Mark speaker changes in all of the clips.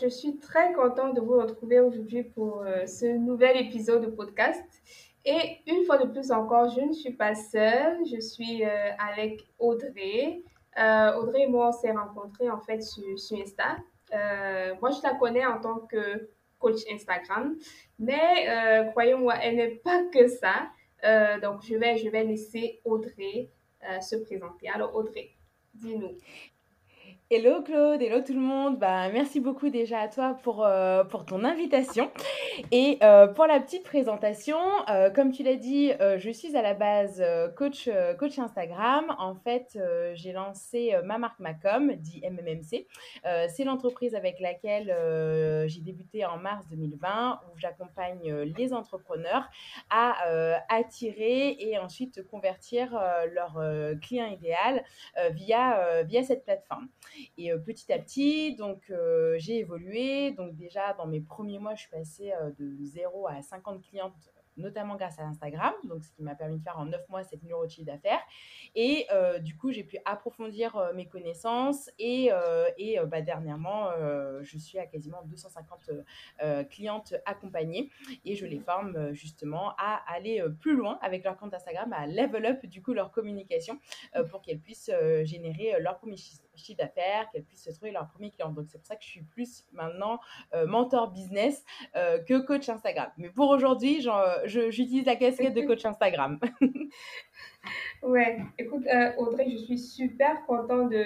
Speaker 1: Je suis très contente de vous retrouver aujourd'hui pour euh, ce nouvel épisode de podcast. Et une fois de plus encore, je ne suis pas seule, je suis euh, avec Audrey. Euh, Audrey et moi, on s'est rencontrés en fait sur, sur Insta. moi, je la connais en tant que coach Instagram, mais croyez-moi, elle n'est pas que ça. donc, je vais, je vais laisser Audrey se présenter. Alors, Audrey, dis-nous.
Speaker 2: Hello Claude, hello tout le monde. Bah, merci beaucoup déjà à toi pour, euh, pour ton invitation. Et euh, pour la petite présentation, euh, comme tu l'as dit, je suis à la base coach, coach Instagram. En fait, j'ai lancé ma marque Macom, dit MMMC. C'est l'entreprise avec laquelle j'ai débuté en mars 2020, où j'accompagne les entrepreneurs à attirer et ensuite convertir leur client idéal via, via cette plateforme. Et euh, petit à petit, donc euh, j'ai évolué. Donc déjà, dans mes premiers mois, je suis passée euh, de 0 à 50 clientes notamment grâce à Instagram, donc ce qui m'a permis de faire en 9 mois 7 000 euros d'affaires. Et du coup, j'ai pu approfondir mes connaissances et, et bah, dernièrement, je suis à quasiment 250 clientes accompagnées et je les forme justement à aller plus loin avec leur compte Instagram, à level up du coup leur communication pour qu'elles puissent générer leur premier chiffre d'affaires, qu'elles puissent se trouver leur premier client. Donc, c'est pour ça que je suis plus maintenant euh, mentor business euh, que coach Instagram. Mais pour aujourd'hui, j'utilise la casquette de coach Instagram.
Speaker 1: ouais, écoute, euh, Audrey, je suis super contente de,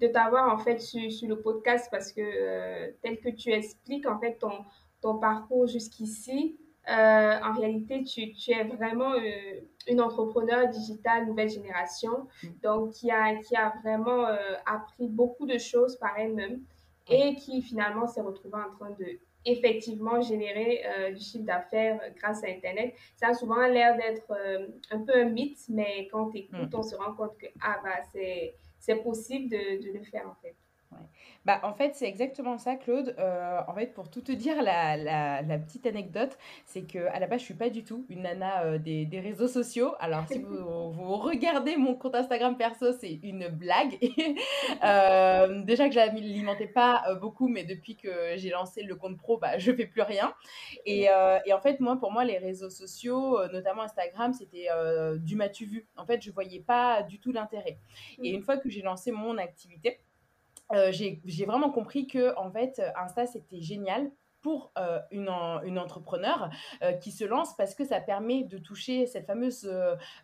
Speaker 1: de t'avoir en fait sur, sur, le podcast parce que tel que tu expliques en fait ton, ton parcours jusqu'ici, euh, en réalité, tu, tu es vraiment euh, une entrepreneur digitale nouvelle génération, mm. donc qui a, qui a vraiment euh, appris beaucoup de choses par elle-même et qui finalement s'est retrouvée en train de effectivement générer du chiffre d'affaires grâce à Internet. Ça a souvent l'air d'être un peu un mythe, mais quand écoutes, mm. on se rend compte que ah, bah, c'est possible de, de le faire en fait.
Speaker 2: Bah, en fait, c'est exactement ça, Claude. Euh, en fait, pour tout te dire, la, la, petite anecdote, c'est que à la base, je suis pas du tout une nana euh, des, des, réseaux sociaux. Alors, si vous, vous, regardez mon compte Instagram perso, c'est une blague. euh, déjà que je l'alimentais pas beaucoup, mais depuis que j'ai lancé le compte pro, bah, je fais plus rien. Et, et, en fait, moi, pour moi, les réseaux sociaux, notamment Instagram, c'était du m'as-tu vu. En fait, je voyais pas du tout l'intérêt. Et une fois que j'ai lancé mon activité, euh, j'ai vraiment compris que en fait Insta c'était génial pour euh, une, une, entrepreneur euh, qui se lance parce que ça permet de toucher cette fameuse,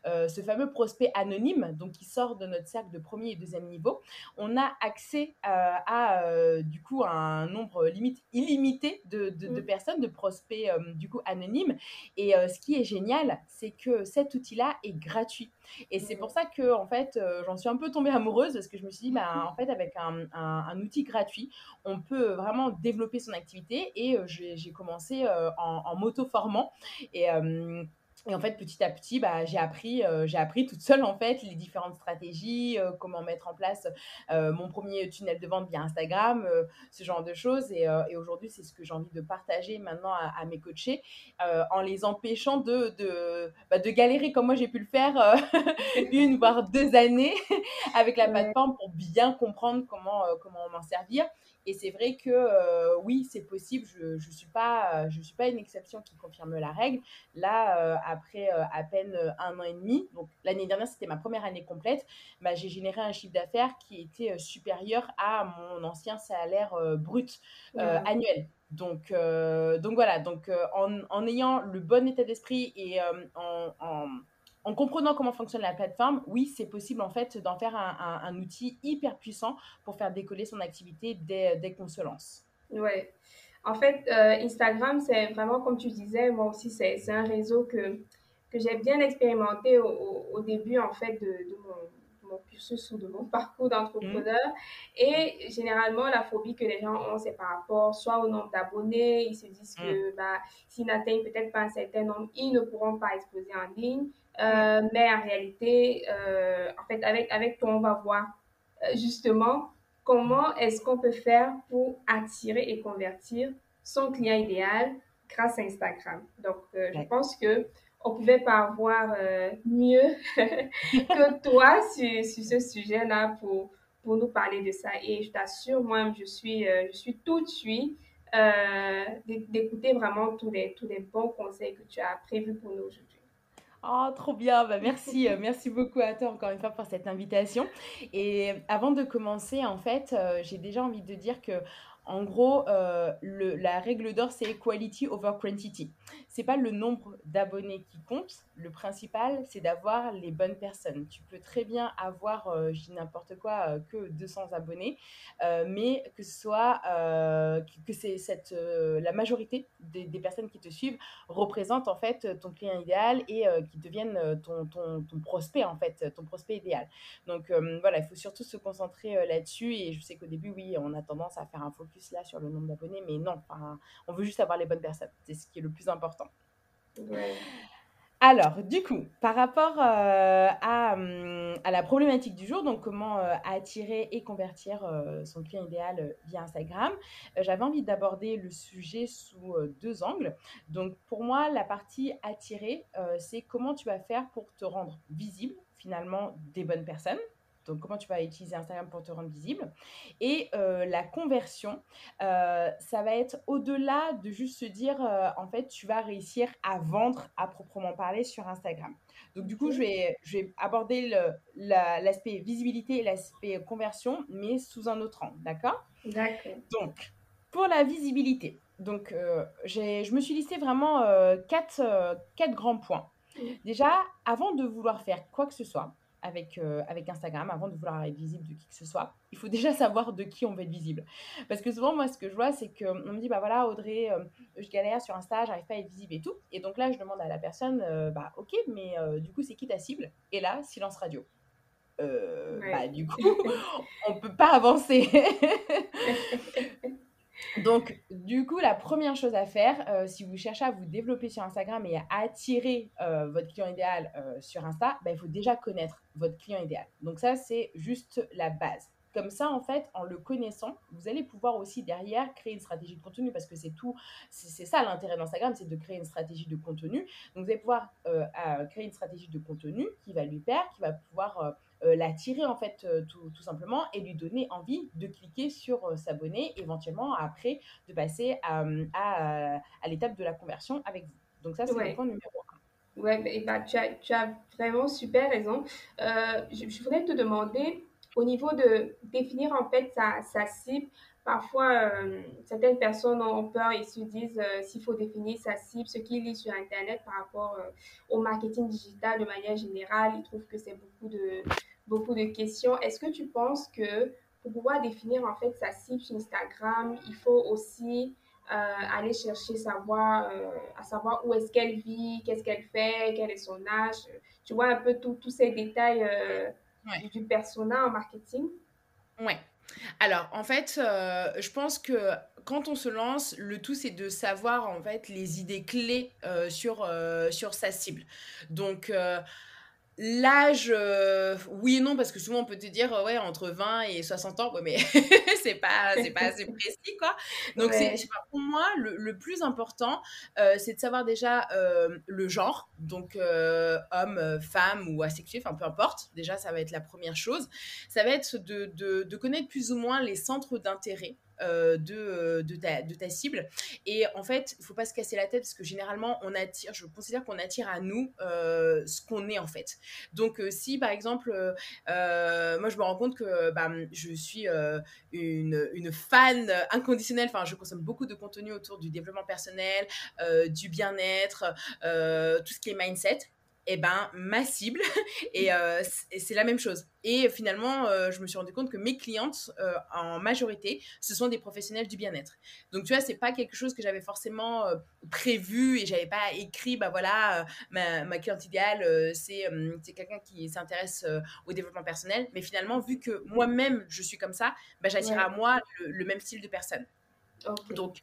Speaker 2: ce fameux prospect anonyme, donc qui sort de notre cercle de premier et deuxième niveau. On a accès à, du coup un nombre limite illimité de, de, de mmh. personnes, de prospects du coup anonymes. Et ce qui est génial, c'est que cet outil-là est gratuit. Et c'est pour ça que, en fait, euh, j'en suis un peu tombée amoureuse parce que je me suis dit, bah, en fait, avec un, un, outil gratuit, on peut vraiment développer son activité. Et euh, j'ai commencé euh, en, en m'auto-formant. Et et en fait, petit à petit, bah, j'ai appris, euh, j'ai appris toute seule en fait les différentes stratégies, euh, comment mettre en place euh, mon premier tunnel de vente via Instagram, ce genre de choses. Et, et aujourd'hui, c'est ce que j'ai envie de partager maintenant à, mes coachés, en les empêchant de, de, bah, de galérer comme moi j'ai pu le faire une voire deux années avec la plateforme pour bien comprendre comment comment m'en servir. Et c'est vrai que euh, oui, c'est possible. Je ne je suis, pas, je suis pas une exception qui confirme la règle. Là, euh, après euh, à peine un an et demi, donc l'année dernière, c'était ma première année complète, bah, j'ai généré un chiffre d'affaires qui était supérieur à mon ancien salaire brut annuel. Donc, donc voilà, donc, en, en, ayant le bon état d'esprit et en, en en comprenant comment fonctionne la plateforme, oui, c'est possible en fait d'en faire un, outil hyper puissant pour faire décoller son activité dès, dès qu'on se lance.
Speaker 1: Ouais. En fait, euh, Instagram, c'est vraiment comme tu disais, moi aussi, c'est un réseau que, que j'ai bien expérimenté au, au, début en fait de, mon, mon cursus ou de mon parcours d'entrepreneur. Et généralement, la phobie que les gens ont, c'est par rapport soit au nombre d'abonnés. Ils se disent que bah, s'ils n'atteignent peut-être pas un certain nombre, ils ne pourront pas exposer en ligne. Euh, mais en réalité, euh, en fait, avec, avec toi, on va voir justement comment est-ce qu'on peut faire pour attirer et convertir son client idéal grâce à Instagram? Donc, je pense que on pouvait pas avoir euh, mieux que toi sur, sur ce sujet-là pour, pour nous parler de ça. Et je t'assure, moi, je suis, euh, je suis tout de suite euh, d'écouter vraiment tous les, tous les bons conseils que tu as prévus pour nous aujourd'hui.
Speaker 2: Oh, trop bien. Bah, merci, merci beaucoup à toi encore une fois pour cette invitation. Et avant de commencer, en fait, j'ai déjà envie de dire que en gros, euh, la règle d'or, c'est quality over quantity. C'est pas le nombre d'abonnés qui compte. Le principal, c'est d'avoir les bonnes personnes. Tu peux très bien avoir, euh, je dis n'importe quoi, euh, que 200 abonnés, mais que ce soit que c'est cette la majorité des, personnes qui te suivent représentent en fait ton client idéal et qui deviennent ton, ton, ton, prospect en fait, ton prospect idéal. Donc voilà, il faut surtout se concentrer là-dessus. Et je sais qu'au début, oui, on a tendance à faire un focus là sur le nombre d'abonnés, mais non, on veut juste avoir les bonnes personnes. C'est ce qui est le plus important. Alors, du coup, par rapport euh, à, hum, à, la problématique du jour, donc comment euh, attirer et convertir euh, son client idéal via Instagram, j'avais envie d'aborder le sujet sous deux angles. Donc, pour moi, la partie attirer, c'est comment tu vas faire pour te rendre visible finalement des bonnes personnes donc comment tu vas utiliser Instagram pour te rendre visible. Et euh, la conversion, euh, ça va être au-delà de juste se dire, euh, en fait, tu vas réussir à vendre à proprement parler sur Instagram. Donc du coup, je vais, je vais aborder l'aspect visibilité et l'aspect conversion, mais sous un autre angle, d'accord?
Speaker 1: D'accord.
Speaker 2: Donc, pour la visibilité, donc, je me suis listé vraiment quatre, quatre grands points. Déjà, avant de vouloir faire quoi que ce soit, avec, euh, avec Instagram avant de vouloir être visible de qui que ce soit. Il faut déjà savoir de qui on veut être visible. Parce que souvent, moi, ce que je vois, c'est qu'on me dit, bah voilà, Audrey, euh, je galère sur Insta, j'arrive pas à être visible et tout. Et donc là, je demande à la personne, euh, bah ok, mais du coup, c'est qui ta cible? Et là, silence radio. Bah du coup, on peut pas avancer. Donc, du coup, la première chose à faire, euh, si vous cherchez à vous développer sur Instagram et à attirer euh, votre client idéal euh, sur Insta, bah, il faut déjà connaître votre client idéal. Donc ça, c'est juste la base. Comme ça, en fait, en le connaissant, vous allez pouvoir aussi derrière créer une stratégie de contenu parce que c'est tout, c'est ça l'intérêt d'Instagram, c'est de créer une stratégie de contenu. Donc, vous allez pouvoir créer une stratégie de contenu qui va lui plaire, qui va pouvoir l'attirer en fait euh, tout, tout, simplement et lui donner envie de cliquer sur euh, s'abonner, éventuellement après de passer à, à, à l'étape de la conversion avec vous. Donc ça, c'est le point numéro un.
Speaker 1: Ouais, bah, tu, as, tu, as, vraiment super raison. Je, je, voudrais te demander, au niveau de définir en fait sa, sa cible, parfois certaines personnes ont peur et se disent s'il faut définir sa cible, ce qu'ils lisent sur Internet par rapport au marketing digital de manière générale, ils trouvent que c'est beaucoup de, beaucoup de questions. Est-ce que tu penses que pour pouvoir définir en fait sa cible sur Instagram, il faut aussi euh, aller chercher savoir, euh, à savoir où est-ce qu'elle vit, qu'est-ce qu'elle fait, quel est son âge? Tu vois un peu tous ces détails euh, du, persona en marketing?
Speaker 2: Ouais. Alors, en fait, je pense que quand on se lance, le tout c'est de savoir en fait les idées clés sur, sur sa cible. Donc L'âge, euh, oui et non, parce que souvent on peut te dire, ouais, entre 20 et 60 ans, ouais, mais c'est pas, c'est pas assez précis, quoi. Donc, c'est, pour moi, le, le plus important, euh, c'est de savoir déjà euh, le genre, donc homme, femme ou asexué, enfin peu importe. Déjà, ça va être la première chose. Ça va être de, de, de connaître plus ou moins les centres d'intérêt euh, de, euh, de ta cible. Et en fait, il faut pas se casser la tête parce que généralement, on attire, je considère qu'on attire à nous euh, ce qu'on est en fait. Donc, si par exemple, moi je me rends compte que bah, je suis une, une, fan inconditionnelle, enfin, je consomme beaucoup de contenu autour du développement personnel, du bien-être, tout ce qui est mindset eh ben, ma cible, et, euh, c'est la même chose. Et finalement, euh, je me suis rendu compte que mes clientes, euh, en majorité, ce sont des professionnels du bien-être. Donc, tu vois, c'est pas quelque chose que j'avais forcément prévu et j'avais pas écrit, bah voilà, ma, ma, cliente idéale, c'est quelqu'un qui s'intéresse au développement personnel. Mais finalement, vu que moi-même, je suis comme ça, bah, j'attire à moi le, même style de personne. Donc,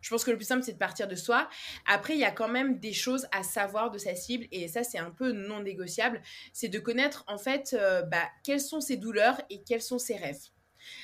Speaker 2: je pense que le plus simple, c'est de partir de soi. Après, il y a quand même des choses à savoir de sa cible, et ça, c'est un peu non négociable. C'est de connaître, en fait, euh, bah, quelles sont ses douleurs et quels sont ses rêves.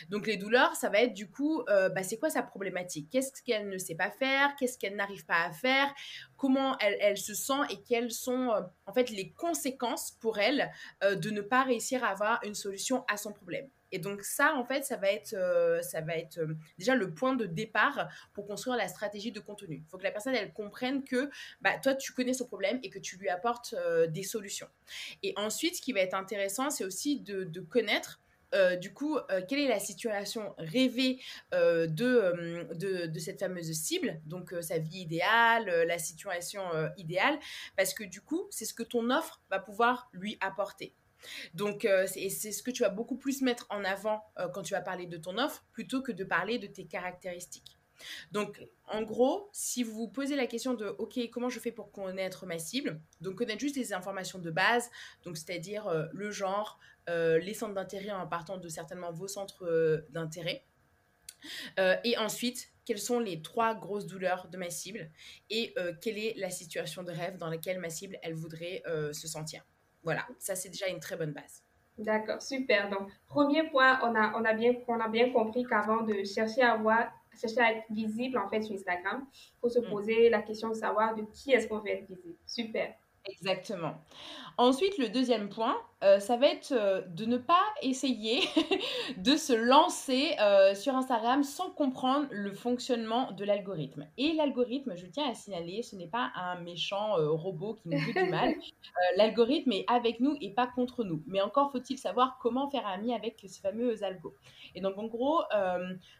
Speaker 2: Donc les douleurs, ça va être du coup, euh, bah, c'est quoi sa problématique? Qu'est-ce qu'elle ne sait pas faire? Qu'est-ce qu'elle n'arrive pas à faire? Comment elle, se sent et quelles sont euh, en fait les conséquences pour elle de ne pas réussir à avoir une solution à son problème? Et donc ça, en fait, ça va être, euh, ça va être euh, déjà le point de départ pour construire la stratégie de contenu. Il faut que la personne, elle comprenne que bah, toi, tu connais son problème et que tu lui apportes euh, des solutions. Et ensuite, ce qui va être intéressant, c'est aussi de, connaître du coup, quelle est la situation rêvée de, de, de, cette fameuse cible, donc sa vie idéale, la situation idéale, parce que du coup, c'est ce que ton offre va pouvoir lui apporter. Donc, euh, c'est ce que tu vas beaucoup plus mettre en avant euh, quand tu vas parler de ton offre plutôt que de parler de tes caractéristiques. Donc, en gros, si vous vous posez la question de OK, comment je fais pour connaître ma cible? Donc, connaître juste les informations de base, donc c'est-à-dire euh, le genre, les centres d'intérêt en partant de certainement vos centres d'intérêt. et ensuite, quelles sont les trois grosses douleurs de ma cible et quelle est la situation de rêve dans laquelle ma cible elle voudrait se sentir? Voilà, ça c'est déjà une très bonne base.
Speaker 1: D'accord, super. Donc, premier point, on a, on a, bien, on a bien compris qu'avant de chercher à voir, chercher à être visible en fait sur Instagram, il faut se mm. poser la question de savoir de qui est-ce qu'on veut être visible. Super.
Speaker 2: Exactement. Ensuite, le deuxième point, euh, ça va être euh, de ne pas essayer de se lancer euh, sur Instagram sans comprendre le fonctionnement de l'algorithme. Et l'algorithme, je tiens à signaler, ce n'est pas un méchant robot qui nous fait du mal. l'algorithme est avec nous et pas contre nous. Mais encore faut-il savoir comment faire ami avec ce fameux algo. Et donc, en gros,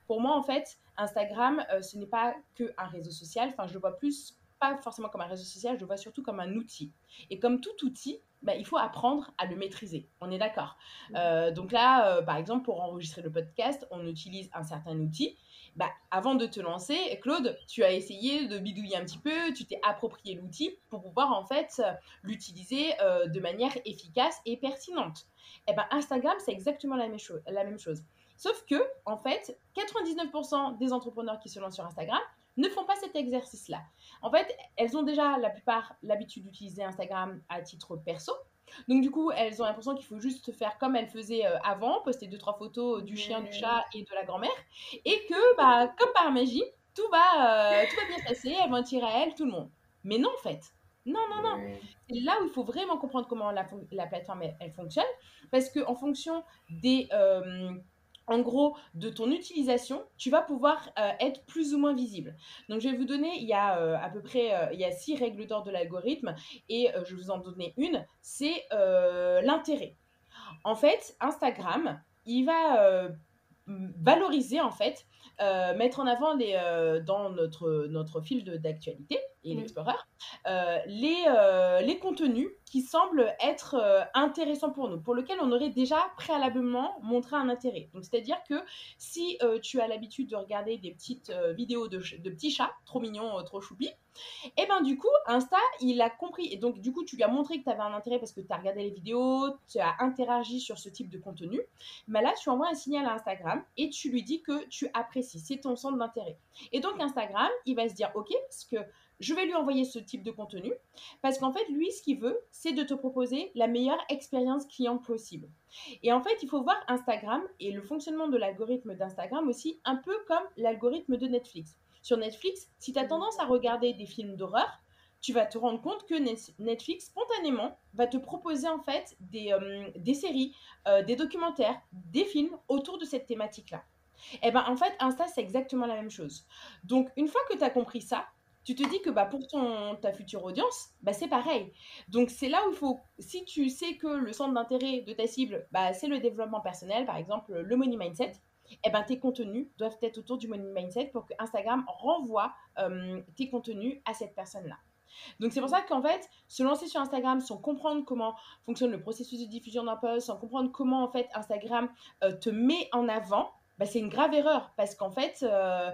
Speaker 2: pour moi, en fait, Instagram, ce n'est pas qu'un réseau social. Enfin, je le vois plus pas forcément comme un réseau social, je le vois surtout comme un outil. Et comme tout outil, bah, il faut apprendre à le maîtriser. On est d'accord. Euh, donc là, euh, par exemple, pour enregistrer le podcast, on utilise un certain outil. Bah, avant de te lancer, Claude, tu as essayé de bidouiller un petit peu, tu t'es approprié l'outil pour pouvoir en fait l'utiliser euh, de manière efficace et pertinente. Et eh ben Instagram, c'est exactement la même, chose, la même chose. Sauf que, en fait, 99% des entrepreneurs qui se lancent sur Instagram ne font pas cet exercice-là. En fait, elles ont déjà la plupart l'habitude d'utiliser Instagram à titre perso. Donc du coup, elles ont l'impression qu'il faut juste faire comme elles faisaient euh, avant, poster deux trois photos du chien, du chat et de la grand-mère, et que bah comme par magie, tout va euh, tout va bien passer, elles vont tirer à elles tout le monde. Mais non en fait. Non, non, non. C'est là où il faut vraiment comprendre comment la, plateforme elle, fonctionne, parce que en fonction des euh, en gros, de ton utilisation, tu vas pouvoir euh, être plus ou moins visible. Donc, je vais vous donner, il y a euh, à peu près, euh, il y a six règles d'or de l'algorithme et je vais vous en donner une, c'est l'intérêt. En fait, Instagram, il va valoriser en fait euh, mettre en avant les, euh, dans notre, notre fil d'actualité et l'Explorer euh, les, les contenus qui semblent être intéressants pour nous, pour lesquels on aurait déjà préalablement montré un intérêt. Donc, c'est-à-dire que si tu as l'habitude de regarder des petites vidéos de, de, petits chats, trop mignons, trop choupis, et eh ben du coup, Insta, il a compris. Et donc, du coup, tu lui as montré que tu avais un intérêt parce que tu as regardé les vidéos, tu as interagi sur ce type de contenu. Mais là, tu envoies un signal à Instagram et tu lui dis que tu apprécies. C'est ton centre d'intérêt. Et donc, Instagram, il va se dire, OK, parce que je vais lui envoyer ce type de contenu parce qu'en fait, lui, ce qu'il veut, c'est de te proposer la meilleure expérience client possible. Et en fait, il faut voir Instagram et le fonctionnement de l'algorithme d'Instagram aussi un peu comme l'algorithme de Netflix sur Netflix, si tu as tendance à regarder des films d'horreur, tu vas te rendre compte que Netflix, spontanément, va te proposer en fait des, euh, des séries, euh, des documentaires, des films autour de cette thématique-là. Et eh ben en fait, Insta, c'est exactement la même chose. Donc, une fois que tu as compris ça, tu te dis que bah, pour ton, ta future audience, bah, c'est pareil. Donc, c'est là où il faut, si tu sais que le centre d'intérêt de ta cible, bah, c'est le développement personnel, par exemple le money mindset, eh ben, tes contenus doivent être autour du money mindset pour que Instagram renvoie euh, tes contenus à cette personne-là. Donc c'est pour ça qu'en fait, se lancer sur Instagram sans comprendre comment fonctionne le processus de diffusion d'un post, sans comprendre comment en fait Instagram euh, te met en avant, bah, c'est une grave erreur parce qu'en fait, euh,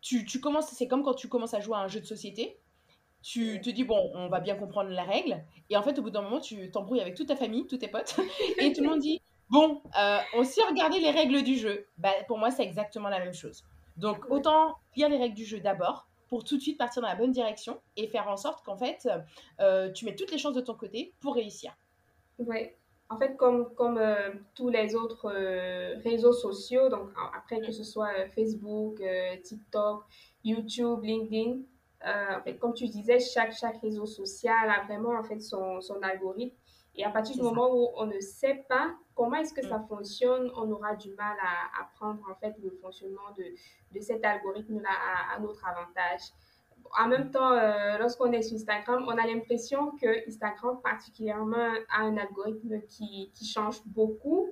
Speaker 2: tu, tu, commences, c'est comme quand tu commences à jouer à un jeu de société. Tu te dis, bon, on va bien comprendre la règle. Et en fait, au bout d'un moment, tu t'embrouilles avec toute ta famille, tous tes potes. et tout le monde dit, bon, euh, on sait regarder les règles du jeu. Bah, pour moi, c'est exactement la même chose. Donc, autant lire les règles du jeu d'abord pour tout de suite partir dans la bonne direction et faire en sorte qu'en fait, euh, tu mets toutes les chances de ton côté pour réussir.
Speaker 1: Oui. En fait, comme, comme euh, tous les autres euh, réseaux sociaux, donc après que ce soit Facebook, TikTok, YouTube, LinkedIn, en fait, comme tu disais, chaque, chaque réseau social a vraiment en fait son, son algorithme. Et à partir du moment où on ne sait pas comment est-ce que ça mm. fonctionne, on aura du mal à, apprendre en fait le fonctionnement de, de cet algorithme-là à, notre avantage. En même temps, euh, lorsqu'on est sur Instagram, on a l'impression que Instagram particulièrement a un algorithme qui, qui change beaucoup.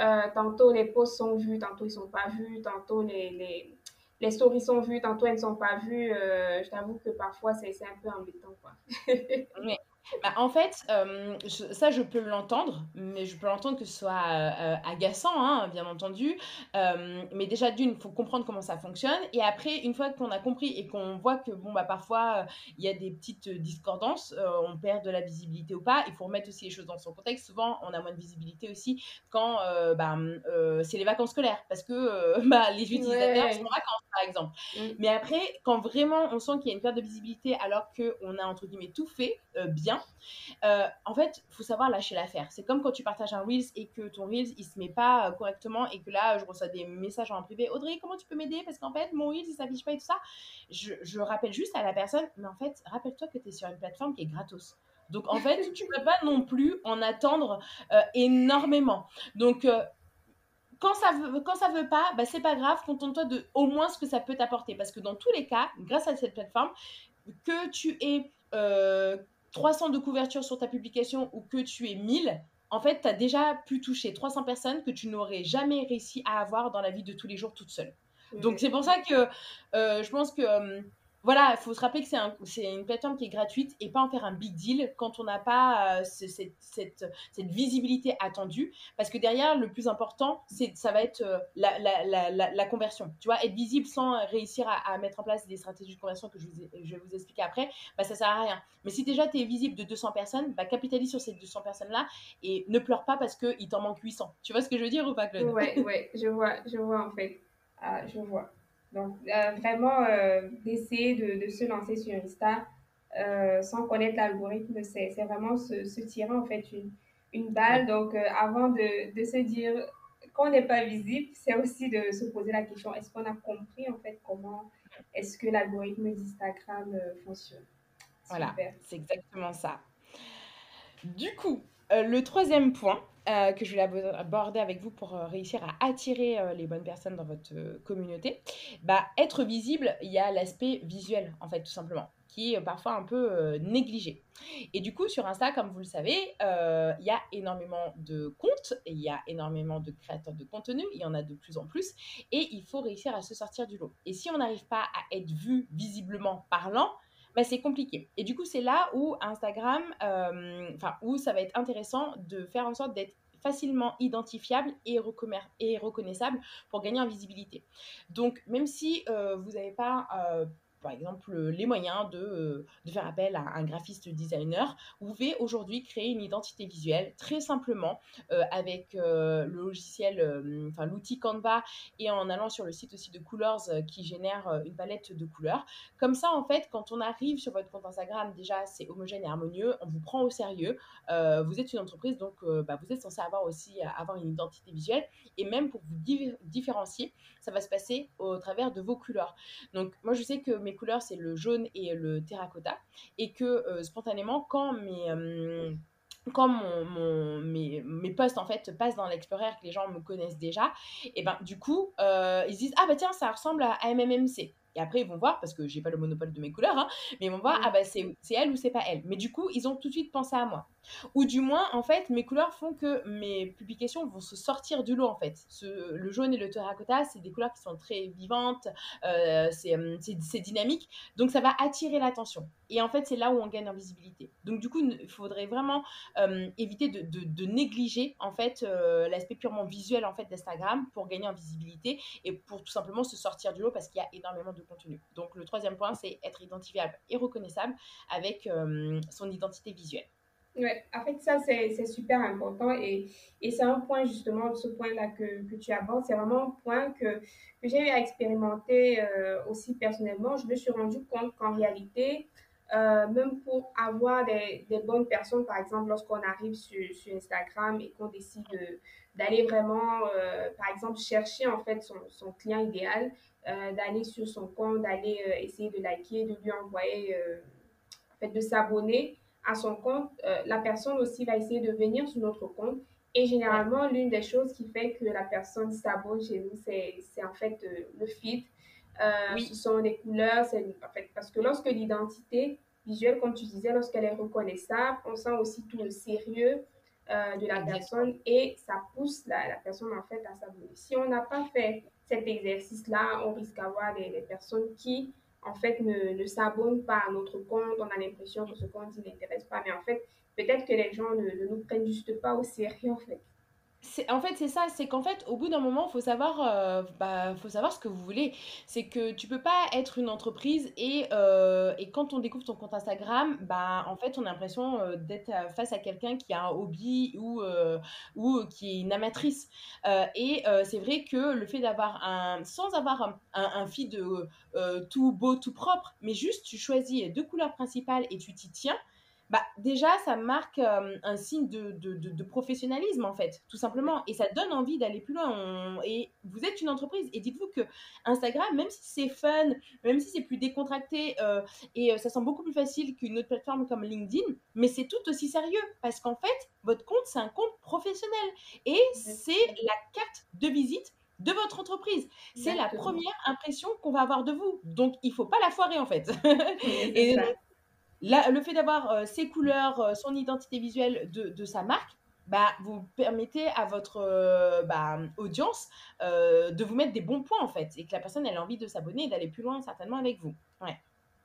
Speaker 1: Euh, tantôt les posts sont vus, tantôt ils sont pas vus, tantôt les, les, les stories sont vues, tantôt elles ne sont pas vues. Euh, je t'avoue que parfois c'est un peu embêtant. Quoi.
Speaker 2: Bah, en fait, euh, ça, je peux l'entendre, mais je peux l'entendre que ce soit euh, agaçant, hein, bien entendu. Euh, mais déjà, d'une, il faut comprendre comment ça fonctionne. Et après, une fois qu'on a compris et qu'on voit que, bon, bah, parfois, il y a des petites discordances, on perd de la visibilité ou pas, il faut remettre aussi les choses dans son contexte. Souvent, on a moins de visibilité aussi quand bah, c'est les vacances scolaires, parce que bah, les utilisateurs sont en vacances, par exemple. Mm. Mais après, quand vraiment on sent qu'il y a une perte de visibilité alors qu'on a, entre guillemets, tout fait bien, euh, en fait, faut savoir lâcher l'affaire. C'est comme quand tu partages un Reels et que ton Reels, il se met pas euh, correctement et que là, je reçois des messages en privé. Audrey, comment tu peux m'aider? Parce qu'en fait, mon Reels, il s'affiche pas et tout ça. Je, rappelle juste à la personne, mais en fait, rappelle-toi que tu es sur une plateforme qui est gratos. Donc, en fait, tu peux pas non plus en attendre euh, énormément. Donc, quand ça veut, quand ça veut pas, bah, c'est pas grave, contente-toi de au moins ce que ça peut t'apporter. Parce que dans tous les cas, grâce à cette plateforme, que tu aies 300 de couverture sur ta publication ou que tu es 1000, en fait, tu as déjà pu toucher 300 personnes que tu n'aurais jamais réussi à avoir dans la vie de tous les jours toute seule. Donc, c'est pour ça que euh, je pense que euh, voilà, il faut se rappeler que c'est un, une plateforme qui est gratuite et pas en faire un big deal quand on n'a pas euh, cette, visibilité attendue. Parce que derrière, le plus important, c'est, ça va être euh, la, conversion. Tu vois, être visible sans réussir à, mettre en place des stratégies de conversion que je, vous vais vous expliquer après, bah, ça sert à rien. Mais si déjà tu es visible de 200 personnes, bah, capitalise sur ces 200 personnes-là et ne pleure pas parce qu'il t'en manque 800. Tu vois ce que je veux dire ou pas, Claude?
Speaker 1: Ouais, ouais, je vois, je vois en fait. Ah, je vois. Donc, euh, vraiment, euh, d'essayer de, de, se lancer sur Insta euh, sans connaître l'algorithme, c'est vraiment se, se, tirer en fait une, une balle. Donc, avant de, de, se dire qu'on n'est pas visible, c'est aussi de se poser la question est-ce qu'on a compris en fait comment est-ce que l'algorithme d'Instagram fonctionne?
Speaker 2: Voilà, c'est exactement ça. Du coup, le troisième point, euh, que je vais aborder avec vous pour euh, réussir à attirer euh, les bonnes personnes dans votre communauté, bah, être visible, il y a l'aspect visuel, en fait, tout simplement, qui est parfois un peu négligé. Et du coup, sur Insta, comme vous le savez, il y a énormément de comptes, il y a énormément de créateurs de contenu, il y en a de plus en plus, et il faut réussir à se sortir du lot. Et si on n'arrive pas à être vu visiblement parlant, bah, c'est compliqué. Et du coup, c'est là où Instagram, euh, enfin, où ça va être intéressant de faire en sorte d'être facilement identifiable et, reconnaissable pour gagner en visibilité. Donc, même si euh, vous n'avez pas euh, par exemple les moyens de, euh, de, faire appel à un graphiste designer, vous pouvez aujourd'hui créer une identité visuelle très simplement euh, avec euh, le logiciel, enfin l'outil Canva et en allant sur le site aussi de Colors qui génère une palette de couleurs. Comme ça, en fait, quand on arrive sur votre compte Instagram, déjà c'est homogène et harmonieux, on vous prend au sérieux. vous êtes une entreprise, donc bah, vous êtes censé avoir aussi avoir une identité visuelle et même pour vous différencier, ça va se passer au travers de vos couleurs. Donc moi je sais que mes couleurs, c'est le jaune et le terracotta. Et que euh, spontanément, quand mes euh, quand posts en fait passent dans l'Explorer, que les gens me connaissent déjà, et ben du coup, euh, ils se disent Ah bah tiens, ça ressemble à MMMC Et après, ils vont voir, parce que j'ai pas le monopole de mes couleurs, hein, mais ils vont voir, ah bah c'est elle ou c'est pas elle. Mais du coup, ils ont tout de suite pensé à moi. Ou du moins, en fait, mes couleurs font que mes publications vont se sortir du lot, en fait. Ce, le jaune et le terracotta, c'est des couleurs qui sont très vivantes, euh, c'est dynamique, donc ça va attirer l'attention. Et en fait, c'est là où on gagne en visibilité. Donc du coup, il faudrait vraiment euh, éviter de, de, de, négliger, en fait, euh, l'aspect purement visuel, en fait, d'Instagram pour gagner en visibilité et pour tout simplement se sortir du lot parce qu'il y a énormément de contenu. Donc le troisième point, c'est être identifiable et reconnaissable avec euh, son identité visuelle.
Speaker 1: Oui, en fait, ça, c'est super important et, et c'est un point, justement, ce point-là que, que, tu abordes, c'est vraiment un point que, que j'ai eu à expérimenter euh, aussi personnellement. Je me suis rendu compte qu'en réalité, euh, même pour avoir des, bonnes personnes, par exemple, lorsqu'on arrive sur, sur, Instagram et qu'on décide d'aller vraiment, par exemple, chercher en fait son, son client idéal, euh, d'aller sur son compte, d'aller euh, essayer de liker, de lui envoyer, euh, en fait, de s'abonner à son compte, la personne aussi va essayer de venir sur notre compte. Et généralement, l'une des choses qui fait que la personne s'abonne chez nous, c'est en fait le feed. Oui. Ce sont les couleurs, en fait, parce que lorsque l'identité visuelle, comme tu disais, lorsqu'elle est reconnaissable, on sent aussi tout le sérieux de la Exactement. personne et ça pousse la, la personne en fait à s'abonner. Si on n'a pas fait cet exercice-là, on risque d'avoir des, personnes qui en fait, ne, ne s'abonnent pas à notre compte. On a l'impression que ce compte, il n'intéresse pas. Mais en fait, peut-être que les gens ne, ne, nous prennent juste pas au sérieux, en fait
Speaker 2: en fait, c'est ça, c'est qu'en fait, au bout d'un moment, faut savoir, euh, bah, faut savoir ce que vous voulez. C'est que tu peux pas être une entreprise et, euh, quand on découvre ton compte Instagram, bah, en fait, on a l'impression euh, d'être face à quelqu'un qui a un hobby ou, ou qui est une amatrice. Et c'est vrai que le fait d'avoir un, sans avoir un, un, un feed tout beau, tout propre, mais juste tu choisis deux couleurs principales et tu t'y tiens, bah, déjà, ça marque euh, un signe de, de, de, de, professionnalisme, en fait, tout simplement. Et ça donne envie d'aller plus loin. On... Et vous êtes une entreprise. Et dites-vous que Instagram, même si c'est fun, même si c'est plus décontracté, euh, et euh, ça semble beaucoup plus facile qu'une autre plateforme comme LinkedIn, mais c'est tout aussi sérieux. Parce qu'en fait, votre compte, c'est un compte professionnel. Et c'est la carte de visite de votre entreprise. C'est la première impression qu'on va avoir de vous. Donc, il ne faut pas la foirer, en fait. et donc, Le fait d'avoir euh, ses couleurs, euh, son identité visuelle de, sa marque, bah, vous permettez à votre euh, bah, audience de vous mettre des bons points en fait et que la personne elle a envie de s'abonner et d'aller plus loin certainement avec vous. Ouais.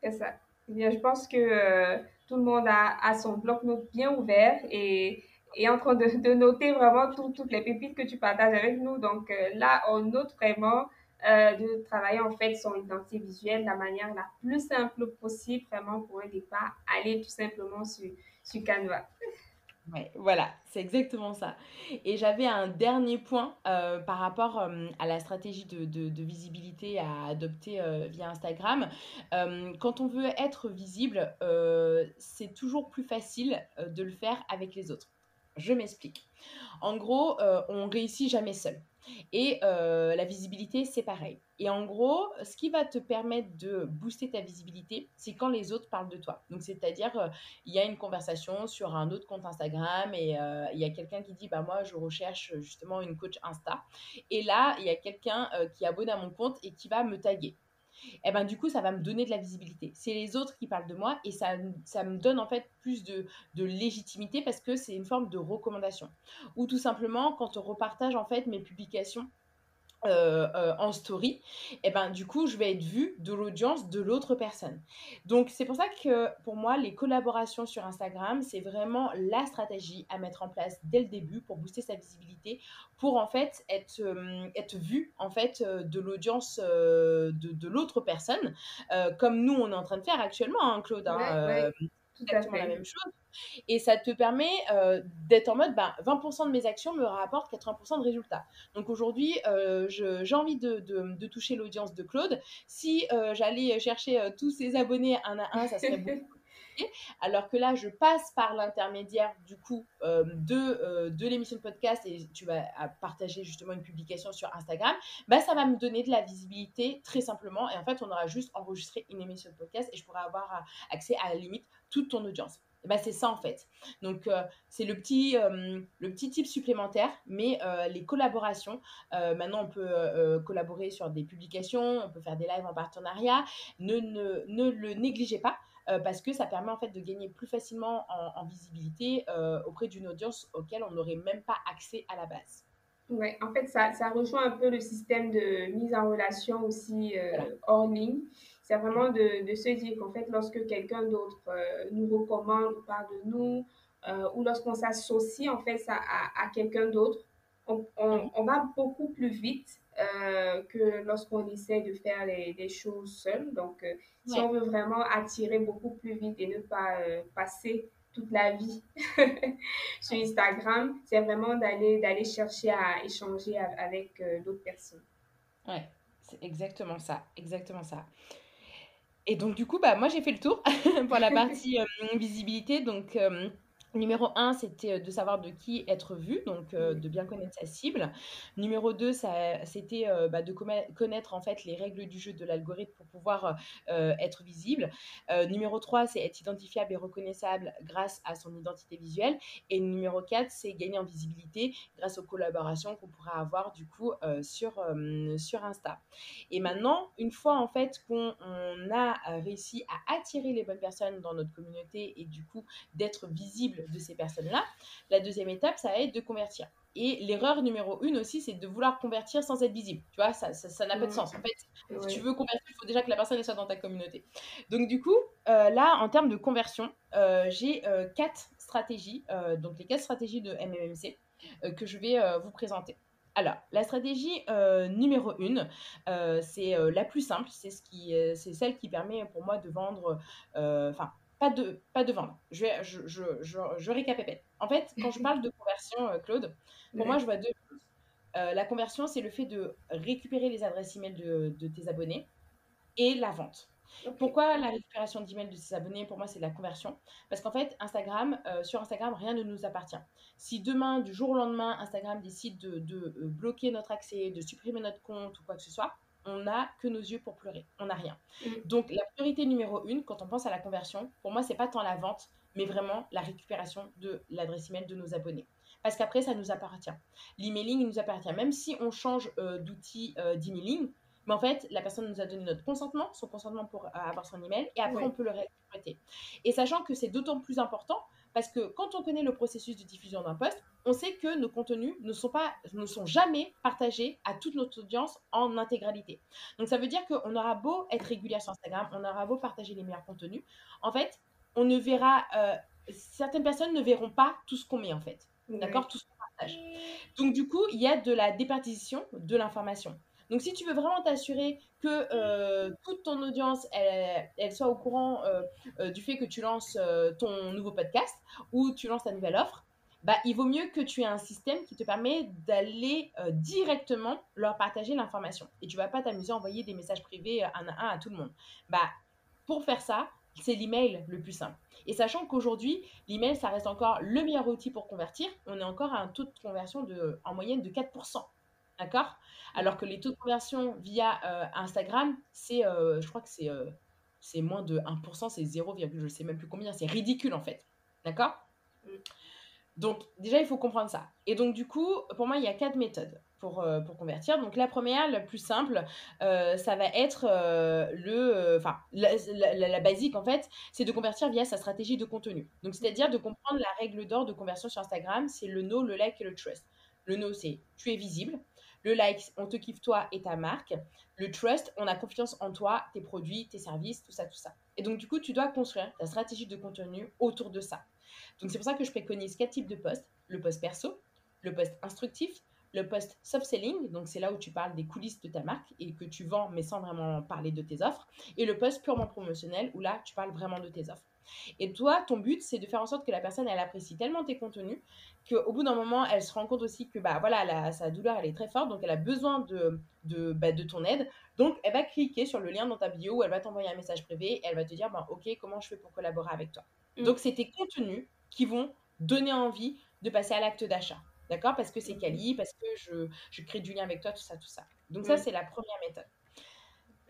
Speaker 1: C'est ça. Eh bien, je pense que tout le monde a, son bloc-notes bien ouvert et est en train de, noter vraiment tout, toutes les pépites que tu partages avec nous. Donc là, on note vraiment euh, de travailler en fait son identité visuelle de la manière la plus simple possible, vraiment pour un départ, aller tout simplement sur, sur Canva.
Speaker 2: Ouais, voilà, c'est exactement ça. Et j'avais un dernier point euh, par rapport euh, à la stratégie de, de, visibilité à adopter via Instagram. Quand on veut être visible, c'est toujours plus facile de le faire avec les autres. Je m'explique. En gros, on réussit jamais seul. Et euh, la visibilité, c'est pareil. Et en gros, ce qui va te permettre de booster ta visibilité, c'est quand les autres parlent de toi. Donc, c'est-à-dire, euh, il y a une conversation sur un autre compte Instagram et euh, il y a quelqu'un qui dit, bah moi, je recherche justement une coach Insta. Et là, il y a quelqu'un qui est abonné à mon compte et qui va me taguer et eh ben du coup ça va me donner de la visibilité. C'est les autres qui parlent de moi et ça, ça me donne en fait plus de, de légitimité parce que c'est une forme de recommandation. Ou tout simplement quand on repartage en fait mes publications euh, euh, en story, et eh ben du coup je vais être vue de l'audience de l'autre personne. Donc c'est pour ça que pour moi les collaborations sur Instagram c'est vraiment la stratégie à mettre en place dès le début pour booster sa visibilité, pour en fait être euh, être vue en fait de l'audience de, de l'autre personne, comme nous on est en train de faire actuellement, hein, Claude. Hein,
Speaker 1: ouais, ouais, fait.
Speaker 2: la même chose. Et ça te permet euh, d'être en mode, ben, 20% de mes actions me rapportent 80% de résultats. Donc aujourd'hui, euh, j'ai envie de, de, de toucher l'audience de Claude. Si euh, j'allais chercher tous ses abonnés un à un, ça serait beaucoup alors que là, je passe par l'intermédiaire du coup euh, de, euh, de l'émission de podcast et tu vas partager justement une publication sur Instagram, bah, ça va me donner de la visibilité très simplement. Et en fait, on aura juste enregistré une émission de podcast et je pourrais avoir accès à la limite toute ton audience. bah, c'est ça en fait. Donc euh, c'est le petit, euh, le petit type supplémentaire, mais euh, les collaborations, maintenant on peut collaborer sur des publications, on peut faire des lives en partenariat, ne, ne, ne le négligez pas. parce que ça permet en fait de gagner plus facilement en, visibilité auprès d'une audience auquel on n'aurait même pas accès à la base.
Speaker 1: Ouais, en fait, ça, ça, rejoint un peu le système de mise en relation aussi hors ligne. C'est vraiment de, de, se dire qu'en fait, lorsque quelqu'un d'autre euh, nous recommande ou parle de nous, euh, ou lorsqu'on s'associe en fait ça, à, à quelqu'un d'autre, on, on, on, va beaucoup plus vite euh, que lorsqu'on essaie de faire les, choses seul. Donc, si on veut vraiment attirer beaucoup plus vite et ne pas passer toute la vie sur Instagram, c'est vraiment d'aller d'aller chercher à échanger avec d'autres personnes.
Speaker 2: Ouais, c'est exactement ça, exactement ça. Et donc, du coup, bah, moi, j'ai fait le tour pour la partie euh, visibilité. Donc, euh, Numéro 1, c'était de savoir de qui être vu, donc de bien connaître sa cible. Numéro 2, c'était bah, de connaître en fait les règles du jeu de l'algorithme pour pouvoir être visible. numéro 3, c'est être identifiable et reconnaissable grâce à son identité visuelle. Et numéro 4, c'est gagner en visibilité grâce aux collaborations qu'on pourra avoir du coup sur, sur Insta. Et maintenant, une fois en fait qu'on a réussi à attirer les bonnes personnes dans notre communauté et du coup d'être visible de ces personnes-là. La deuxième étape, ça va être de convertir. Et l'erreur numéro une aussi, c'est de vouloir convertir sans être visible. Tu vois, ça n'a ça, pas de mmh. sens. En fait, si tu veux convertir, il faut déjà que la personne soit dans ta communauté. Donc, du coup, euh, là, en termes de conversion, euh, j'ai euh, quatre stratégies, donc les quatre stratégies de MMMC que je vais vous présenter. Alors, la stratégie numéro une, c'est la plus simple, c'est ce qui, c'est celle qui permet pour moi de vendre, enfin, pas de, pas de vendre. Je, vais, je, je, je, je récapépète. En fait, quand je parle de conversion, euh, Claude, pour moi, je vois deux choses. Euh, la conversion, c'est le fait de récupérer les adresses email de, de tes abonnés et la vente. Pourquoi la récupération d'email de tes abonnés? Pour moi, c'est la conversion. Parce qu'en fait, Instagram, euh, sur Instagram, rien ne nous appartient. Si demain, du jour au lendemain, Instagram décide de, de bloquer notre accès, de supprimer notre compte ou quoi que ce soit, on n'a que nos yeux pour pleurer. On n'a rien. Mm. Donc, la priorité numéro une, quand on pense à la conversion, pour moi, c'est pas tant la vente, mais vraiment la récupération de l'adresse email de nos abonnés. Parce qu'après, ça nous appartient. L'emailing, il nous appartient. Même si on change euh, d'outil euh, d'emailing, mais en fait, la personne nous a donné notre consentement, son consentement pour euh, avoir son email, et après, on peut le récupérer. Et sachant que c'est d'autant plus important parce que quand on connaît le processus de diffusion d'un poste, on sait que nos contenus ne sont, pas, ne sont jamais partagés à toute notre audience en intégralité. Donc ça veut dire qu'on aura beau être régulier sur Instagram, on aura beau partager les meilleurs contenus, en fait, on ne verra, euh, certaines personnes ne verront pas tout ce qu'on met en fait. D'accord? Tout ce qu'on partage. Donc du coup, il y a de la départition de l'information. Donc, si tu veux vraiment t'assurer que euh, toute ton audience, elle, soit au courant euh, euh, du fait que tu lances ton nouveau podcast ou tu lances ta nouvelle offre, bah, il vaut mieux que tu aies un système qui te permet d'aller directement leur partager l'information. Et tu vas pas t'amuser à envoyer des messages privés un à un à tout le monde. Bah, pour faire ça, c'est l'email le plus simple. Et sachant qu'aujourd'hui, l'email, ça reste encore le meilleur outil pour convertir, on est encore à un taux de conversion de, en moyenne de 4%. D'accord? Alors que les taux de conversion via euh, Instagram, c'est, euh, je crois que c'est, euh, c'est moins de 1%, c'est 0, je ne sais même plus combien, c'est ridicule en fait. D'accord? Mm. Donc déjà, il faut comprendre ça. Et donc du coup, pour moi, il y a quatre méthodes pour, pour convertir. Donc la première, la plus simple, ça va être le, enfin la, la, basique en fait, c'est de convertir via sa stratégie de contenu. Donc c'est-à-dire de comprendre la règle d'or de conversion sur Instagram, c'est le no, le like et le trust. Le no, c'est tu es visible. Le like, on te kiffe toi et ta marque. Le trust, on a confiance en toi, tes produits, tes services, tout ça, tout ça. Et donc, du coup, tu dois construire ta stratégie de contenu autour de ça. Donc, c'est pour ça que je préconise quatre types de posts. Le post perso, le post instructif, le post soft selling, donc c'est là où tu parles des coulisses de ta marque et que tu vends mais sans vraiment parler de tes offres, et le post purement promotionnel où là tu parles vraiment de tes offres. Et toi, ton but, c'est de faire en sorte que la personne, elle apprécie tellement tes contenus qu'au bout d'un moment, elle se rend compte aussi que bah, voilà, sa douleur, elle est très forte, donc elle a besoin de, de, bah, de ton aide. Donc, elle va cliquer sur le lien dans ta bio, elle va t'envoyer un message privé, et elle va te dire, bah, OK, comment je fais pour collaborer avec toi? Mm. Donc, c'est tes contenus qui vont donner envie de passer à l'acte d'achat. D'accord? Parce que c'est quali, parce que je, je, crée du lien avec toi, tout ça, tout ça. Donc, ça, mm. c'est la première méthode.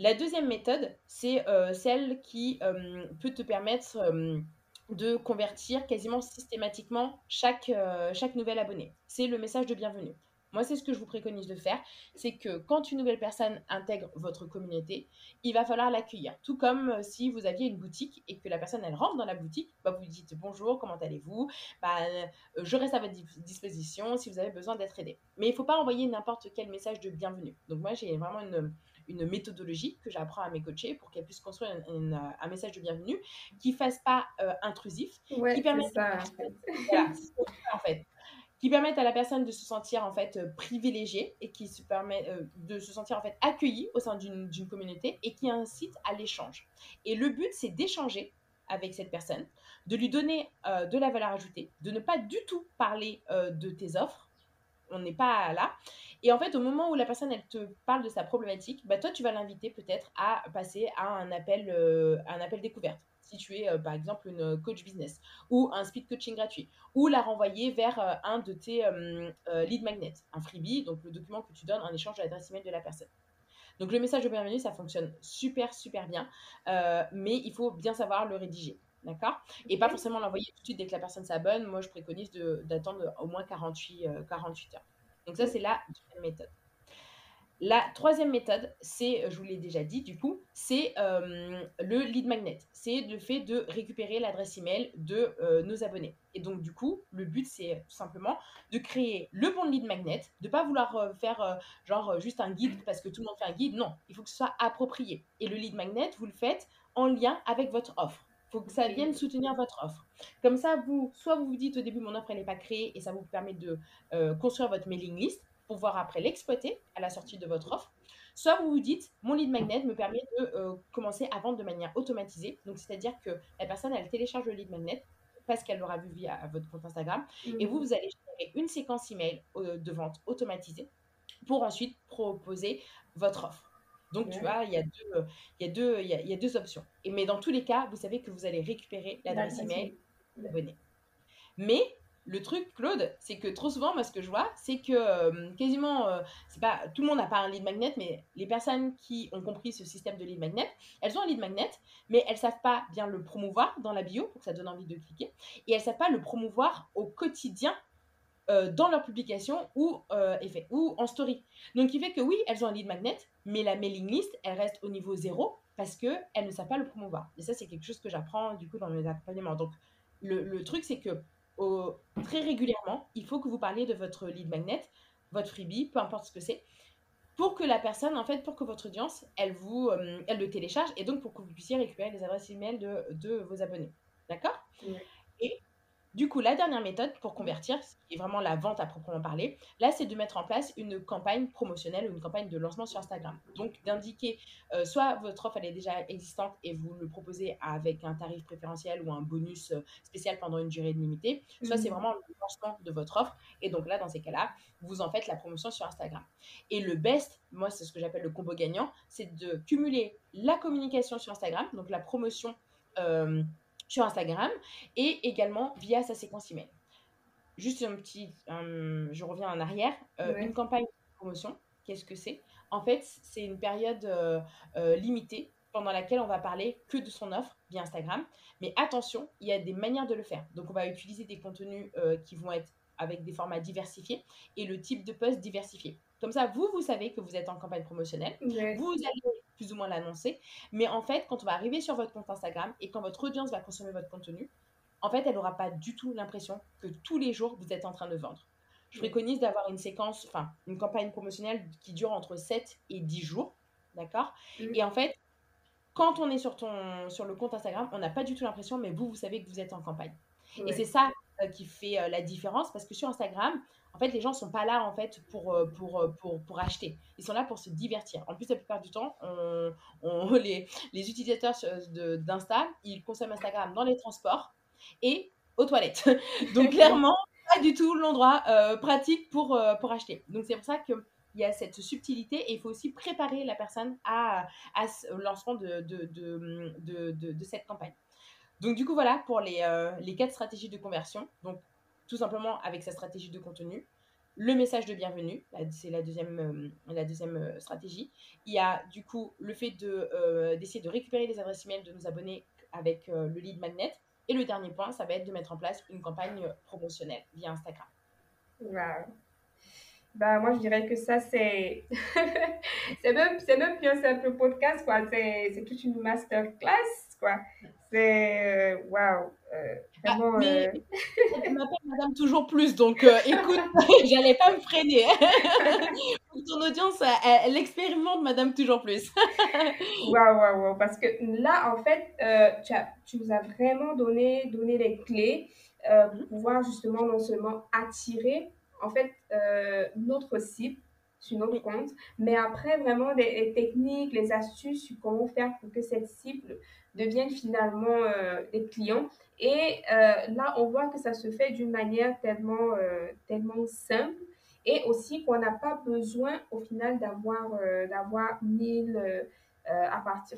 Speaker 2: La deuxième méthode, c'est euh, celle qui euh, peut te permettre euh, de convertir quasiment systématiquement chaque, chaque nouvel abonné. C'est le message de bienvenue. Moi, c'est ce que je vous préconise de faire. C'est que quand une nouvelle personne intègre votre communauté, il va falloir l'accueillir. Tout comme si vous aviez une boutique et que la personne, rentre dans la boutique, bah, vous dites bonjour, comment allez-vous? Bah, Je reste à votre disposition si vous avez besoin d'être aidé. Mais il ne faut pas envoyer n'importe quel message de bienvenue. Donc moi, j'ai vraiment une, une méthodologie que j'apprends à mes coachés pour qu'elles puissent construire un message de bienvenue qui ne fasse pas euh, intrusif,
Speaker 1: qui
Speaker 2: permette
Speaker 1: ça, en fait.
Speaker 2: voilà, en fait qui permettent à la personne de se sentir en fait euh, privilégiée et qui se permet euh, de se sentir en fait accueillie au sein d'une communauté et qui incite à l'échange. Et le but c'est d'échanger avec cette personne, de lui donner de la valeur ajoutée, de ne pas du tout parler de tes offres, on n'est pas là. Et en fait, au moment où la personne, elle te parle de sa problématique, bah, toi, tu vas l'inviter peut-être à passer à un appel, euh, un appel découverte. Si tu es, euh, par exemple, une coach business ou un speed coaching gratuit, ou la renvoyer vers euh, un de tes lead magnets, un freebie, donc le document que tu donnes en échange de l'adresse email de la personne. Donc le message de bienvenue, ça fonctionne super, super bien, mais il faut bien savoir le rédiger. D'accord? Et pas forcément l'envoyer tout de suite dès que la personne s'abonne. Moi, je préconise d'attendre au moins 48, 48 heures. Donc ça, c'est la deuxième méthode. La troisième méthode, c'est, je vous l'ai déjà dit du coup, c'est euh, le lead magnet. C'est le fait de récupérer l'adresse email de euh, nos abonnés. Et donc du coup, le but, c'est tout simplement de créer le bon lead magnet, de ne pas vouloir euh, faire genre juste un guide parce que tout le monde fait un guide. Non, il faut que ce soit approprié. Et le lead magnet, vous le faites en lien avec votre offre. Il faut que ça vienne soutenir votre offre. Comme ça, vous, soit vous vous dites au début, mon offre, elle n'est pas créée et ça vous permet de construire votre mailing list pouvoir après l'exploiter à la sortie de votre offre. Soit vous vous dites, mon lead magnet me permet de euh, commencer à vendre de manière automatisée. Donc, c'est-à-dire que la personne, elle télécharge le lead magnet parce qu'elle l'aura vu via votre compte Instagram. Et vous, mhm. vous allez générer une séquence email euh, de vente automatisée pour ensuite proposer votre offre. Donc, tu vois, il y, a deux, il, y a deux, il, y a, deux options. Et, mais dans tous les cas, vous savez que vous allez récupérer l'adresse email l'abonné. Mais le truc, Claude, c'est que trop souvent, moi, ce que je vois, c'est que euh, quasiment, euh, c'est pas tout le monde n'a pas un lead magnet, mais les personnes qui ont compris ce système de lead magnet, elles ont un lead magnet, mais elles savent pas bien le promouvoir dans la bio pour que ça donne envie de cliquer, et elles savent pas le promouvoir au quotidien euh, dans leur publication ou, en story. Donc, il fait que oui, elles ont un lead magnet, mais la mailing list, elle reste au niveau zéro parce qu'elles ne savent pas le promouvoir. Et ça, c'est quelque chose que j'apprends du coup dans mes accompagnements. Donc, le, le truc, c'est que très régulièrement, il faut que vous parliez de votre lead magnet, votre freebie, peu importe ce que c'est, pour que la personne, en fait, pour que votre audience, elle vous, euh, elle le télécharge et donc pour que vous puissiez récupérer les adresses email de, de vos abonnés. D'accord? Et du coup, la dernière méthode pour convertir, qui est vraiment la vente à proprement parler, là, c'est de mettre en place une campagne promotionnelle ou une campagne de lancement sur Instagram. Donc, d'indiquer euh, soit votre offre, elle est déjà existante et vous le proposez avec un tarif préférentiel ou un bonus euh, spécial pendant une durée limitée, soit c'est mhm. vraiment le lancement de votre offre. Et donc là, dans ces cas-là, vous en faites la promotion sur Instagram. Et le best, moi, c'est ce que j'appelle le combo gagnant, c'est de cumuler la communication sur Instagram, donc la promotion. Euh, sur Instagram et également via sa séquence email. Juste un petit, je reviens en arrière, euh, une campagne de promotion, qu'est-ce que c'est? En fait, c'est une période euh, euh, limitée pendant laquelle on va parler que de son offre via Instagram. Mais attention, il y a des manières de le faire. Donc, on va utiliser des contenus qui vont être avec des formats diversifiés et le type de post diversifié. Comme ça, vous, vous savez que vous êtes en campagne promotionnelle. Vous allez plus ou moins l'annoncer. Mais en fait, quand on va arriver sur votre compte Instagram et quand votre audience va consommer votre contenu, en fait, elle n'aura pas du tout l'impression que tous les jours, vous êtes en train de vendre. Je préconise d'avoir une séquence, enfin, une campagne promotionnelle qui dure entre 7 et 10 jours. D'accord? Et en fait, quand on est sur, ton, sur le compte Instagram, on n'a pas du tout l'impression, mais vous, vous savez que vous êtes en campagne. Et c'est ça euh, qui fait euh, la différence parce que sur Instagram, en fait, les gens sont pas là en fait pour, euh, pour, pour, pour, acheter. Ils sont là pour se divertir. En plus, la plupart du temps, on, les, utilisateurs d'Insta, ils consomment Instagram dans les transports et aux toilettes. Donc, clairement, pas du tout l'endroit pratique pour, pour acheter. Donc, c'est pour ça que il y a cette subtilité et il faut aussi préparer la personne à, à au lancement de, de, de, de, cette campagne. Donc, du coup, voilà pour les, euh, les quatre stratégies de conversion. Donc, tout simplement avec sa stratégie de contenu. Le message de bienvenue, c'est la deuxième, euh, la deuxième euh, stratégie. Il y a du coup le fait d'essayer de, d'essayer de récupérer les adresses email de nos abonnés avec le lead magnet Et le dernier point, ça va être de mettre en place une campagne promotionnelle via Instagram.
Speaker 1: Wow. Bah, moi, je dirais que ça, c'est. c'est même, même plus un simple podcast, quoi. C'est toute une masterclass, quoi. C'est. Euh, waouh. Euh,
Speaker 2: ah, mais euh... tu m'appelles Madame Toujours Plus, donc euh, écoute, j'allais pas me freiner. Pour ton audience, elle, elle, expérimente Madame Toujours Plus.
Speaker 1: waouh, waouh, waouh. Parce que là, en fait, tu, as, tu nous as vraiment donné, donné les clés pour mhm. pouvoir justement non seulement attirer en fait euh, notre cible sur notre compte, mais après vraiment les, techniques, les astuces sur comment faire pour que cette cible devienne finalement euh, des clients. Et euh, là, on voit que ça se fait d'une manière tellement, tellement simple et aussi qu'on n'a pas besoin au final d'avoir d'avoir 1000 à partir.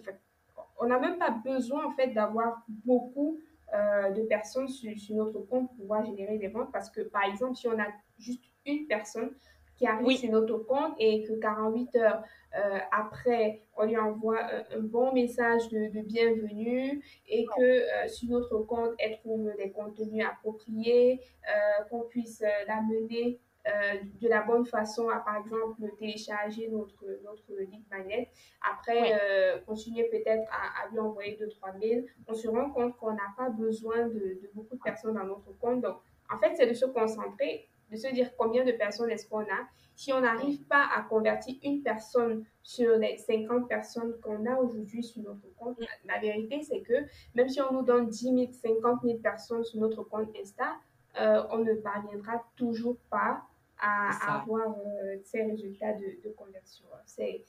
Speaker 1: on n'a même pas besoin en fait d'avoir beaucoup de personnes sur, sur, notre compte pour pouvoir générer des ventes parce que par exemple, si on a juste une personne qui arrive sur notre compte et que 48 heures euh, après, on lui envoie un, bon message de, bienvenue et que euh, sur notre compte, elle trouve des contenus appropriés, euh, qu'on puisse l'amener de la bonne façon à, par exemple, télécharger notre, notre lead magnet. Après, continuer peut-être à, lui envoyer deux, trois mails. On se rend compte qu'on n'a pas besoin de, de beaucoup de personnes dans notre compte. Donc, en fait, c'est de se concentrer de se dire combien de personnes est-ce qu'on a. Si on n'arrive pas à convertir une personne sur les 50 personnes qu'on a aujourd'hui sur notre compte, la, vérité, c'est que même si on nous donne 10 000, 50 000 personnes sur notre compte Insta, euh, on ne parviendra toujours pas à, avoir euh, ces résultats de, conversion. C'est,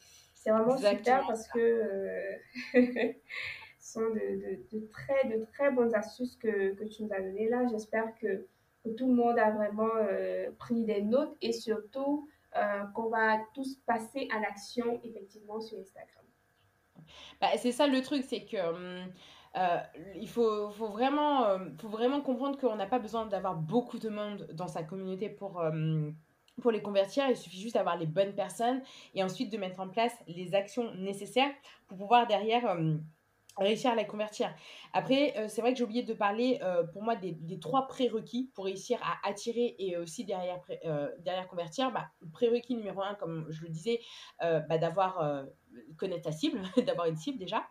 Speaker 1: vraiment super parce que euh, ce sont de, de, très, de très bonnes astuces que, que tu nous as données là. J'espère que que tout le monde a vraiment euh, pris des notes et surtout euh, qu'on va tous passer à l'action effectivement sur Instagram.
Speaker 2: Bah, c'est ça le truc, c'est que euh, il faut, vraiment, faut vraiment comprendre qu'on n'a pas besoin d'avoir beaucoup de monde dans sa communauté pour pour les convertir, il suffit juste d'avoir les bonnes personnes et ensuite de mettre en place les actions nécessaires pour pouvoir derrière réussir à la convertir. Après, euh, c'est vrai que j'ai oublié de parler euh, pour moi des, des trois prérequis pour réussir à attirer et aussi derrière, euh, derrière convertir. Bah, prérequis numéro un, comme je le disais, bah, d'avoir connaître ta cible, d'avoir une cible déjà.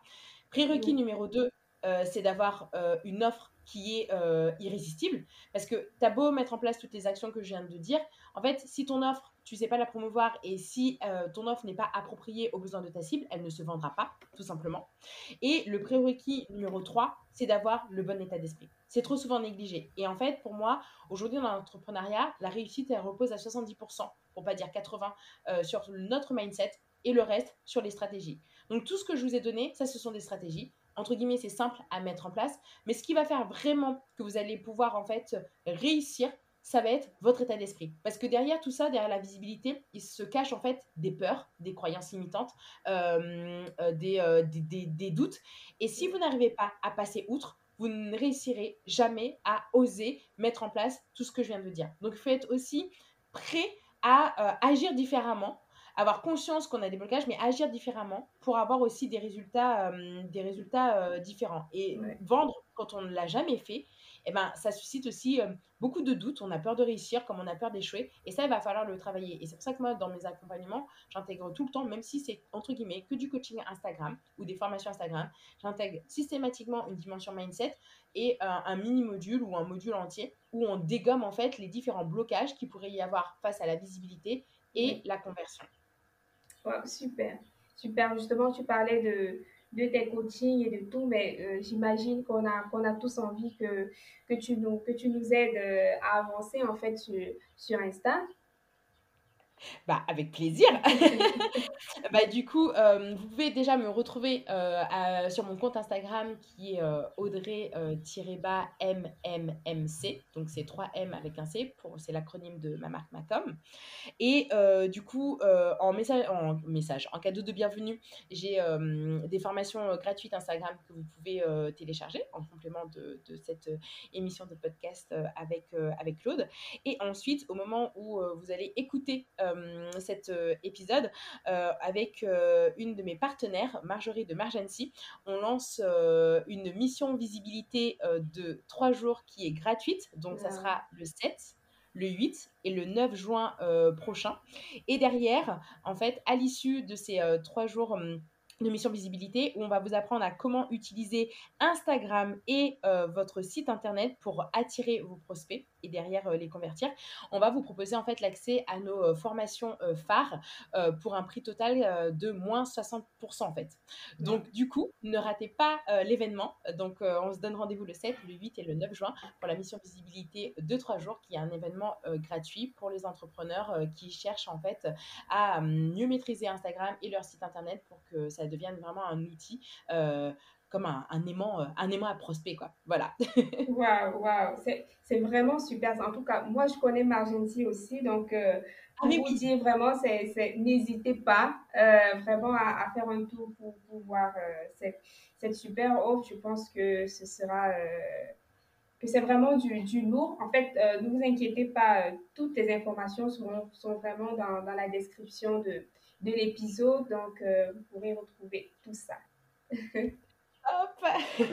Speaker 2: Prérequis numéro deux, c'est d'avoir une offre qui est irrésistible. Parce que tu as beau mettre en place toutes les actions que je viens de dire, en fait, si ton offre tu sais pas la promouvoir et si euh, ton offre n'est pas appropriée aux besoins de ta cible, elle ne se vendra pas, tout simplement. Et le prérequis numéro 3, c'est d'avoir le bon état d'esprit. C'est trop souvent négligé. Et en fait, pour moi, aujourd'hui dans l'entrepreneuriat, la réussite, elle repose à 70%, pour pas dire 80%, euh, sur notre mindset et le reste sur les stratégies. Donc tout ce que je vous ai donné, ça, ce sont des stratégies. Entre guillemets, c'est simple à mettre en place. Mais ce qui va faire vraiment que vous allez pouvoir en fait réussir, ça va être votre état d'esprit. Parce que derrière tout ça, derrière la visibilité, il se cache en fait des peurs, des croyances limitantes, euh, euh, euh, des, doutes. Et si vous n'arrivez pas à passer outre, vous ne réussirez jamais à oser mettre en place tout ce que je viens de dire. Donc, il faut être aussi prêt à agir différemment, avoir conscience qu'on a des blocages, mais agir différemment pour avoir aussi des résultats, des résultats différents. Et vendre quand on ne l'a jamais fait, eh ben, ça suscite aussi euh, beaucoup de doutes. On a peur de réussir, comme on a peur d'échouer. Et ça, il va falloir le travailler. Et c'est pour ça que moi, dans mes accompagnements, j'intègre tout le temps, même si c'est entre guillemets que du coaching Instagram ou des formations Instagram, j'intègre systématiquement une dimension mindset et un mini-module ou un module entier où on dégomme en fait les différents blocages qu'il pourrait y avoir face à la visibilité et la conversion.
Speaker 1: Super. Super. Justement, tu parlais de, tes coachings et de tout, mais euh, j'imagine qu'on a, qu'on a tous envie que, que, tu nous, que tu nous aides euh, à avancer en fait sur, sur Insta.
Speaker 2: Bah, avec plaisir. bah, du coup, euh, vous pouvez déjà me retrouver euh, sur mon compte Instagram qui est euh, Audrey-MMMC. Donc, c'est 3 M avec un C, c'est l'acronyme de ma marque Macom. Et du coup, en, message, en message, en cadeau de bienvenue, j'ai des formations gratuites Instagram que vous pouvez télécharger en complément de, de cette émission de podcast avec, avec Claude. Et ensuite, au moment où vous allez écouter cet épisode avec une de mes partenaires, Marjorie de Margency. On lance une mission visibilité de trois jours qui est gratuite. Donc, ça sera le 7, le 8 et le 9 juin prochain. Et derrière, en fait, à l'issue de ces trois jours hum, de mission visibilité où on va vous apprendre à comment utiliser Instagram et euh, votre site internet pour attirer vos prospects et derrière euh, les convertir. On va vous proposer en fait l'accès à nos euh, formations phares pour un prix total de moins 60% en fait. Donc du coup, ne ratez pas l'événement. Donc on se donne rendez-vous le 7, le 8 et le 9 juin pour la mission visibilité de 3 jours qui est un événement gratuit pour les entrepreneurs qui cherchent en fait à mieux maîtriser Instagram et leur site internet pour que ça devienne vraiment un outil euh, comme un, aimant, euh, un aimant à prospect, quoi. Voilà.
Speaker 1: Waouh, waouh, c'est vraiment super. En tout cas, moi, je connais Margency aussi, donc euh, ah, vous dire vraiment, c'est n'hésitez pas vraiment à, faire un tour pour, pour voir cette, cette, super offre. Je pense que ce sera que c'est vraiment du, du, lourd. En fait, ne vous inquiétez pas, toutes les informations sont, sont vraiment dans, dans, la description de, de l'épisode. Donc, euh, vous pourrez retrouver tout ça. Hop!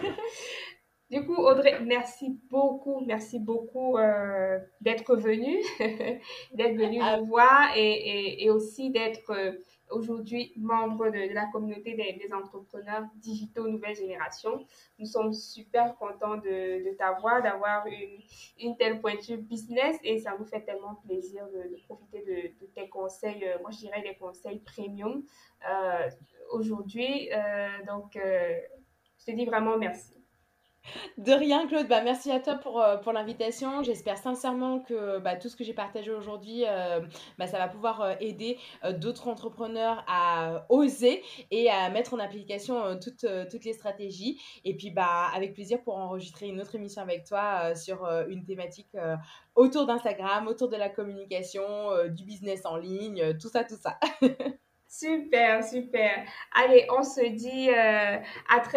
Speaker 1: Du coup, Audrey, merci beaucoup, merci beaucoup euh, d'être venue, d'être venue nous voir et, et, aussi d'être euh, aujourd'hui membre de, la communauté des, entrepreneurs digitaux nouvelle génération. Nous sommes super contents de, de t'avoir, d'avoir une, une, telle pointure business et ça nous fait tellement plaisir de, profiter de, tes conseils, euh, moi je dirais des conseils premium aujourd'hui. donc, je te dis vraiment merci.
Speaker 2: De rien, Claude. Bah, merci à toi pour, euh, pour l'invitation. J'espère sincèrement que bah, tout ce que j'ai partagé aujourd'hui, euh, bah, ça va pouvoir euh, aider d'autres entrepreneurs à oser et à mettre en application toutes, toutes les stratégies. Et puis, bah, avec plaisir pour enregistrer une autre émission avec toi sur une thématique autour d'Instagram, autour de la communication, du business en ligne, tout ça, tout ça.
Speaker 1: super, super. Allez, on se dit à très